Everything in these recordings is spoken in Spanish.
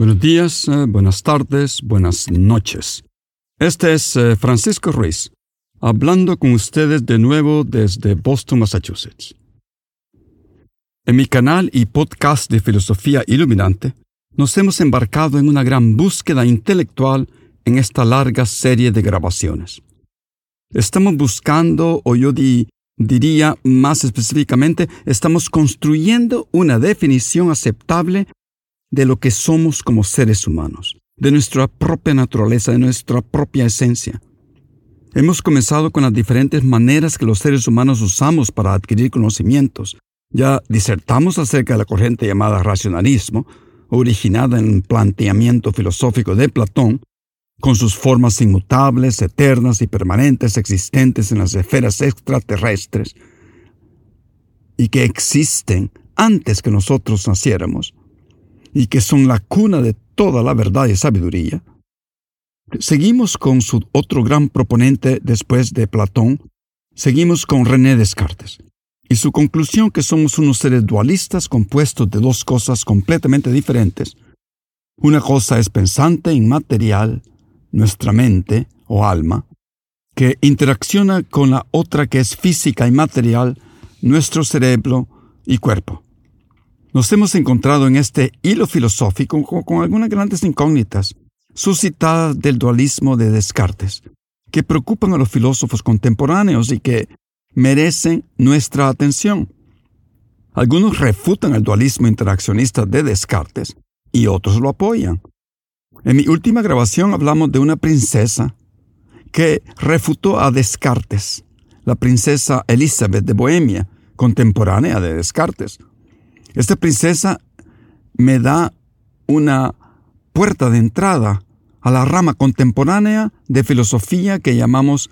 Buenos días, eh, buenas tardes, buenas noches. Este es eh, Francisco Ruiz, hablando con ustedes de nuevo desde Boston, Massachusetts. En mi canal y podcast de Filosofía Iluminante, nos hemos embarcado en una gran búsqueda intelectual en esta larga serie de grabaciones. Estamos buscando, o yo diría más específicamente, estamos construyendo una definición aceptable de lo que somos como seres humanos, de nuestra propia naturaleza, de nuestra propia esencia. Hemos comenzado con las diferentes maneras que los seres humanos usamos para adquirir conocimientos. Ya disertamos acerca de la corriente llamada racionalismo, originada en el planteamiento filosófico de Platón, con sus formas inmutables, eternas y permanentes existentes en las esferas extraterrestres, y que existen antes que nosotros naciéramos, y que son la cuna de toda la verdad y sabiduría, seguimos con su otro gran proponente después de Platón, seguimos con René Descartes, y su conclusión que somos unos seres dualistas compuestos de dos cosas completamente diferentes. Una cosa es pensante, inmaterial, nuestra mente o alma, que interacciona con la otra que es física y material, nuestro cerebro y cuerpo. Nos hemos encontrado en este hilo filosófico con, algunas grandes incógnitas suscitadas del dualismo de Descartes, que preocupan a los filósofos contemporáneos y que merecen nuestra atención. Algunos refutan el dualismo interaccionista de Descartes y otros lo apoyan. En mi última grabación hablamos de una princesa que refutó a Descartes, la princesa Elizabeth de Bohemia, contemporánea de Descartes. Esta princesa me da una puerta de entrada a la rama contemporánea de filosofía que llamamos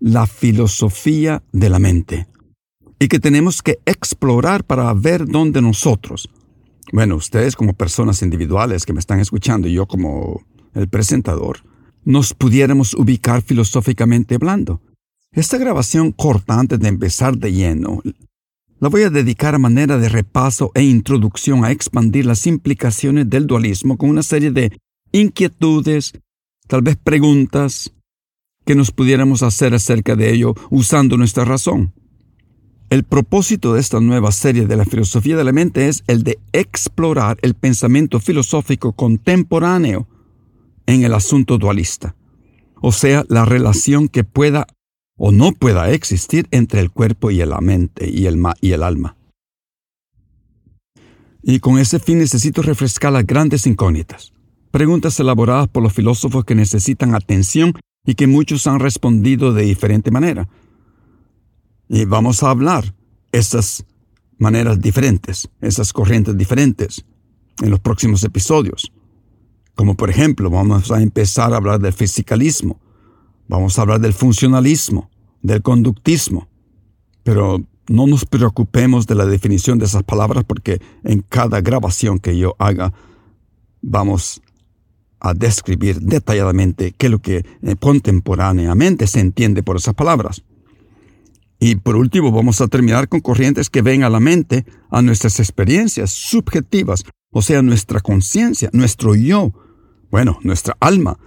la filosofía de la mente y que tenemos que explorar para ver dónde nosotros, bueno, ustedes como personas individuales que me están escuchando y yo como el presentador, nos pudiéramos ubicar filosóficamente hablando. Esta grabación corta antes de empezar de lleno la voy a dedicar a manera de repaso e introducción a expandir las implicaciones del dualismo con una serie de inquietudes, tal vez preguntas que nos pudiéramos hacer acerca de ello usando nuestra razón. El propósito de esta nueva serie de la filosofía de la mente es el de explorar el pensamiento filosófico contemporáneo en el asunto dualista, o sea, la relación que pueda o no pueda existir entre el cuerpo y la mente y el, alma. Y con ese fin necesito refrescar las grandes incógnitas, preguntas elaboradas por los filósofos que necesitan atención y que muchos han respondido de diferente manera. Y vamos a hablar esas maneras diferentes, esas corrientes diferentes, en los próximos episodios. Como por ejemplo, vamos a empezar a hablar del fisicalismo, Vamos a hablar del funcionalismo, del conductismo, pero no nos preocupemos de la definición de esas palabras porque en cada grabación que yo haga vamos a describir detalladamente qué es lo que eh, contemporáneamente se entiende por esas palabras. Y por último vamos a terminar con corrientes que ven a la mente a nuestras experiencias subjetivas, o sea, nuestra conciencia, nuestro yo, bueno, nuestra alma,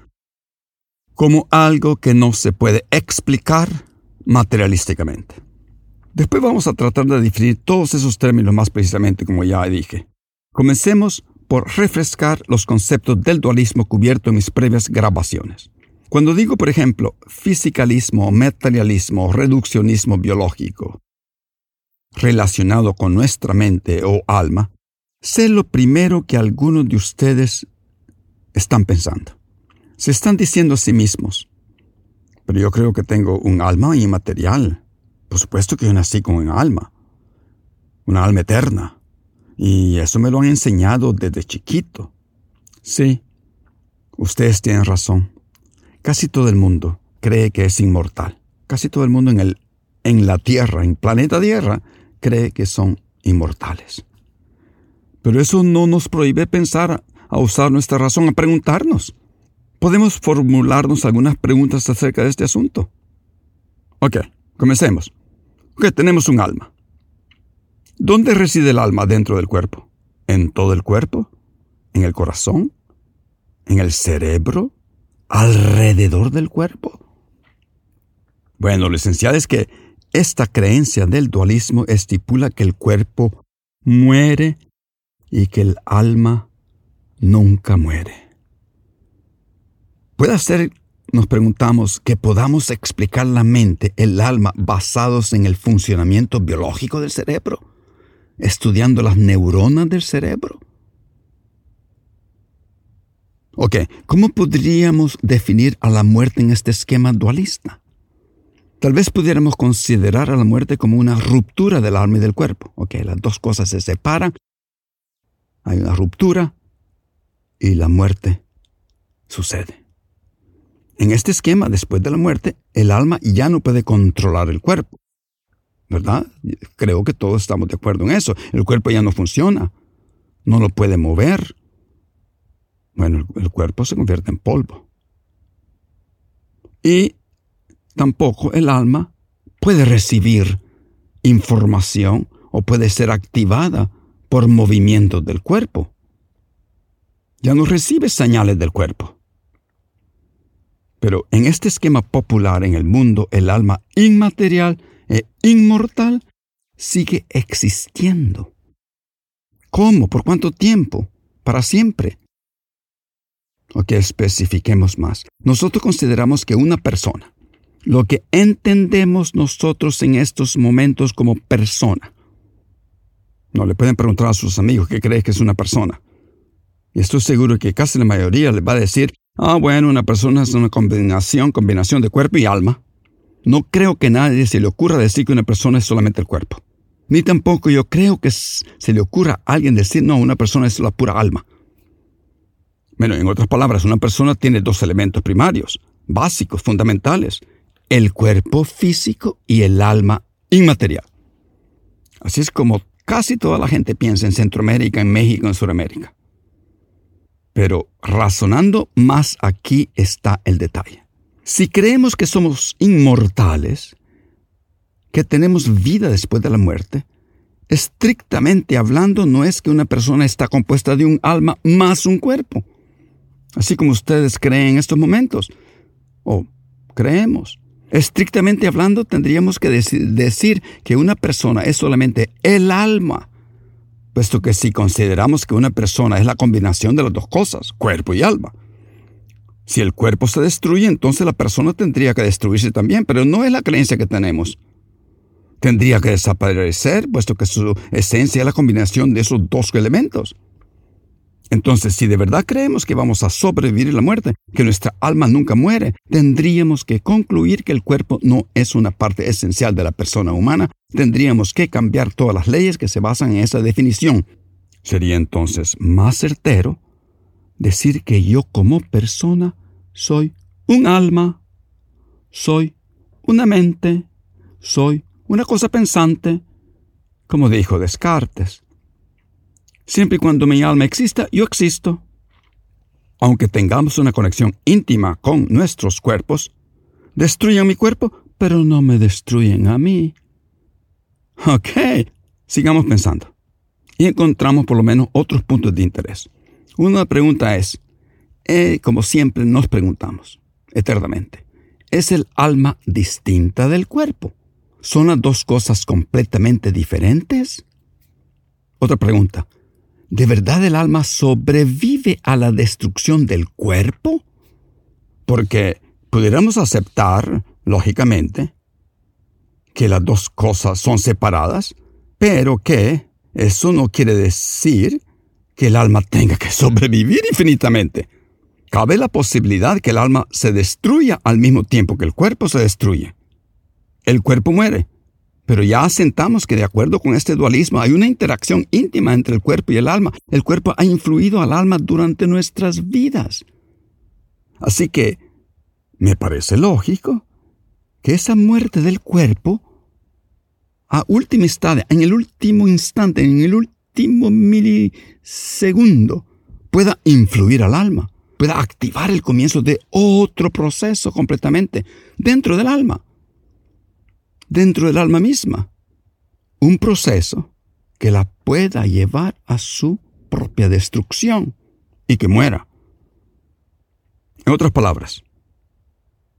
como algo que no se puede explicar materialísticamente. Después vamos a tratar de definir todos esos términos más precisamente, como ya dije. Comencemos por refrescar los conceptos del dualismo cubierto en mis previas grabaciones. Cuando digo, por ejemplo, fisicalismo, materialismo, reduccionismo biológico, relacionado con nuestra mente o alma, sé lo primero que algunos de ustedes están pensando. Se están diciendo a sí mismos, pero yo creo que tengo un alma inmaterial. Por supuesto que yo nací con un alma, una alma eterna. Y eso me lo han enseñado desde chiquito. Sí, ustedes tienen razón. Casi todo el mundo cree que es inmortal. Casi todo el mundo en, el, en la Tierra, en planeta Tierra, cree que son inmortales. Pero eso no nos prohíbe pensar a usar nuestra razón, a preguntarnos. Podemos formularnos algunas preguntas acerca de este asunto. Ok, comencemos. Ok, tenemos un alma. ¿Dónde reside el alma dentro del cuerpo? ¿En todo el cuerpo? ¿En el corazón? ¿En el cerebro? ¿Alrededor del cuerpo? Bueno, lo esencial es que esta creencia del dualismo estipula que el cuerpo muere y que el alma nunca muere. Puede ser, nos preguntamos, que podamos explicar la mente, el alma, basados en el funcionamiento biológico del cerebro, estudiando las neuronas del cerebro. Ok, ¿cómo podríamos definir a la muerte en este esquema dualista? Tal vez pudiéramos considerar a la muerte como una ruptura del alma y del cuerpo. Ok, las dos cosas se separan hay una ruptura y la muerte sucede. En este esquema, después de la muerte, el alma ya no puede controlar el cuerpo. ¿Verdad? Creo que todos estamos de acuerdo en eso. El cuerpo ya no funciona. No lo puede mover. Bueno, el cuerpo se convierte en polvo. Y tampoco el alma puede recibir información o puede ser activada por movimientos del cuerpo. Ya no recibe señales del cuerpo. Pero en este esquema popular en el mundo, el alma inmaterial e inmortal sigue existiendo. ¿Cómo? ¿Por cuánto tiempo? ¿Para siempre? Ok, especifiquemos más. Nosotros consideramos que una persona, lo que entendemos nosotros en estos momentos como persona, no, le pueden preguntar a sus amigos qué cree que es una persona. Y estoy seguro que casi la mayoría les va a decir, ah, bueno, una persona es una combinación, combinación de cuerpo y alma. No creo que nadie se le ocurra decir que una persona es solamente el cuerpo. Ni tampoco yo creo que se le ocurra a alguien decir, no, una persona es la pura alma. Bueno, en otras palabras, una persona tiene dos elementos primarios, básicos, fundamentales, el cuerpo físico y el alma inmaterial. Así es como Casi toda la gente piensa en Centroamérica, en México, en Sudamérica. Pero razonando más aquí está el detalle. Si creemos que somos inmortales, que tenemos vida después de la muerte, estrictamente hablando no es que una persona está compuesta de un alma más un cuerpo, así como ustedes creen en estos momentos, o creemos. Estrictamente hablando, tendríamos que decir que una persona es solamente el alma, puesto que si consideramos que una persona es la combinación de las dos cosas, cuerpo y alma. Si el cuerpo se destruye, entonces la persona tendría que destruirse también, pero no es la creencia que tenemos. Tendría que desaparecer, puesto que su esencia es la combinación de esos dos elementos. Entonces, si de verdad creemos que vamos a sobrevivir la muerte, que nuestra alma nunca muere, tendríamos que concluir que el cuerpo no es una parte esencial de la persona humana, tendríamos que cambiar todas las leyes que se basan en esa definición. Sería entonces más certero decir que yo como persona soy un alma, soy una mente, soy una cosa pensante, como dijo Descartes. Siempre y cuando mi alma exista, yo existo. Aunque tengamos una conexión íntima con nuestros cuerpos, destruyen mi cuerpo, pero no me destruyen a mí. Ok, sigamos pensando. Y encontramos por lo menos otros puntos de interés. Una pregunta es, eh, como siempre nos preguntamos, eternamente, ¿es el alma distinta del cuerpo? ¿Son las dos cosas completamente diferentes? Otra pregunta, ¿De verdad el alma sobrevive a la destrucción del cuerpo? Porque pudiéramos aceptar, lógicamente, que las dos cosas son separadas, pero que eso no quiere decir que el alma tenga que sobrevivir infinitamente. cabe la posibilidad que el alma se destruya al mismo tiempo que el cuerpo se destruye. El cuerpo muere, pero ya asentamos que de acuerdo con este dualismo hay una interacción íntima entre el cuerpo y el alma. El cuerpo ha influido al alma durante nuestras vidas. Así que me parece lógico que esa muerte del cuerpo a última instancia, en el último instante, en el último milisegundo, pueda influir al alma, pueda activar el comienzo de otro proceso completamente dentro del alma, dentro del alma misma. Un proceso que la pueda llevar a su propia destrucción y que muera. En otras palabras,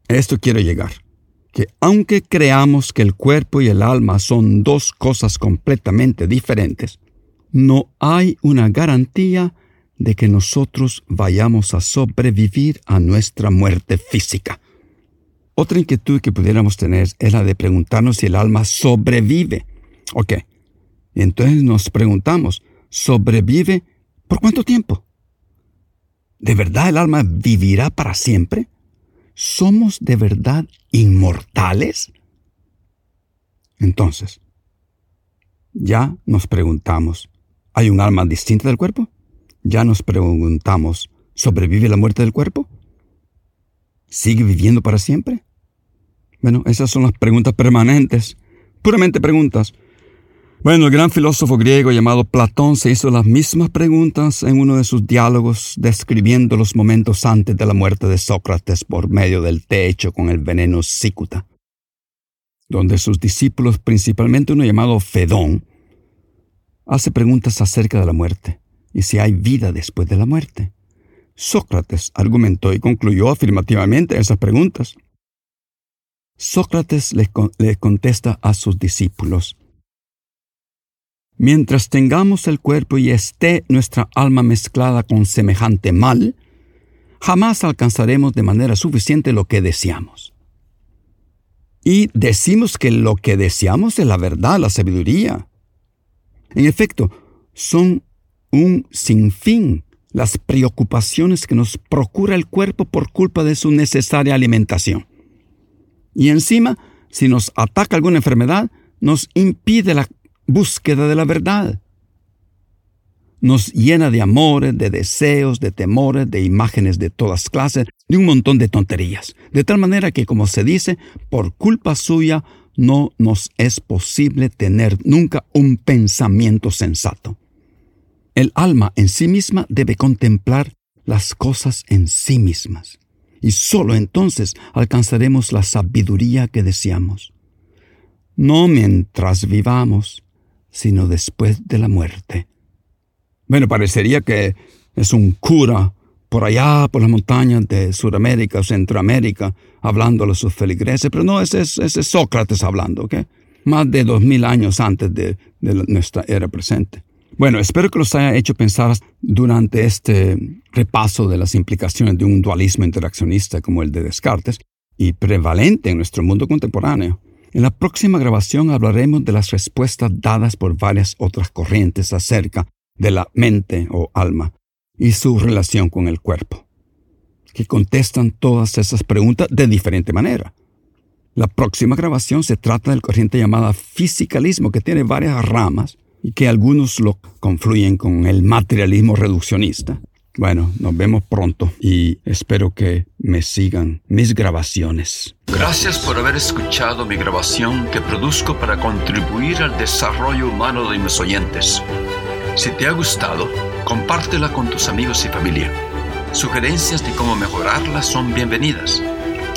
esto quiero llegar que aunque creamos que el cuerpo y el alma son dos cosas completamente diferentes, no hay una garantía de que nosotros vayamos a sobrevivir a nuestra muerte física. Otra inquietud que pudiéramos tener es la de preguntarnos si el alma sobrevive. Ok, entonces nos preguntamos, ¿sobrevive por cuánto tiempo? ¿De verdad el alma vivirá para siempre? ¿Somos de verdad inmortales? Entonces, ya nos preguntamos, ¿hay un alma distinta del cuerpo? Ya nos preguntamos, ¿sobrevive la muerte del cuerpo? ¿Sigue viviendo para siempre? Bueno, esas son las preguntas permanentes, puramente preguntas, bueno, el gran filósofo griego llamado Platón se hizo las mismas preguntas en uno de sus diálogos describiendo los momentos antes de la muerte de Sócrates por medio del té hecho con el veneno cícuta, donde sus discípulos, principalmente uno llamado Fedón, hace preguntas acerca de la muerte y si hay vida después de la muerte. Sócrates argumentó y concluyó afirmativamente esas preguntas. Sócrates le, le contesta a sus discípulos, Mientras tengamos el cuerpo y esté nuestra alma mezclada con semejante mal, jamás alcanzaremos de manera suficiente lo que deseamos. Y decimos que lo que deseamos es la verdad, la sabiduría. En efecto, son un sinfín las preocupaciones que nos procura el cuerpo por culpa de su necesaria alimentación. Y encima, si nos ataca alguna enfermedad, nos impide la búsqueda de la verdad. Nos llena de amores, de deseos, de temores, de imágenes de todas clases, de un montón de tonterías. De tal manera que, como se dice, por culpa suya no nos es posible tener nunca un pensamiento sensato. El alma en sí misma debe contemplar las cosas en sí mismas, y sólo entonces alcanzaremos la sabiduría que deseamos. No mientras vivamos, sino después de la muerte. Bueno, parecería que es un cura por allá, por las montañas de Sudamérica o Centroamérica, hablando a sus feligreses, pero no, ese es, Sócrates hablando, ¿ok? Más de dos mil años antes de, de nuestra era presente. Bueno, espero que los haya hecho pensar durante este repaso de las implicaciones de un dualismo interaccionista como el de Descartes y prevalente en nuestro mundo contemporáneo. En la próxima grabación hablaremos de las respuestas dadas por varias otras corrientes acerca de la mente o alma y su relación con el cuerpo, que contestan todas esas preguntas de diferente manera. La próxima grabación se trata del corriente llamada fisicalismo, que tiene varias ramas y que algunos lo confluyen con el materialismo reduccionista, bueno, nos vemos pronto y espero que me sigan mis grabaciones. Gracias por haber escuchado mi grabación que produzco para contribuir al desarrollo humano de mis oyentes. Si te ha gustado, compártela con tus amigos y familia. Sugerencias de cómo mejorarla son bienvenidas.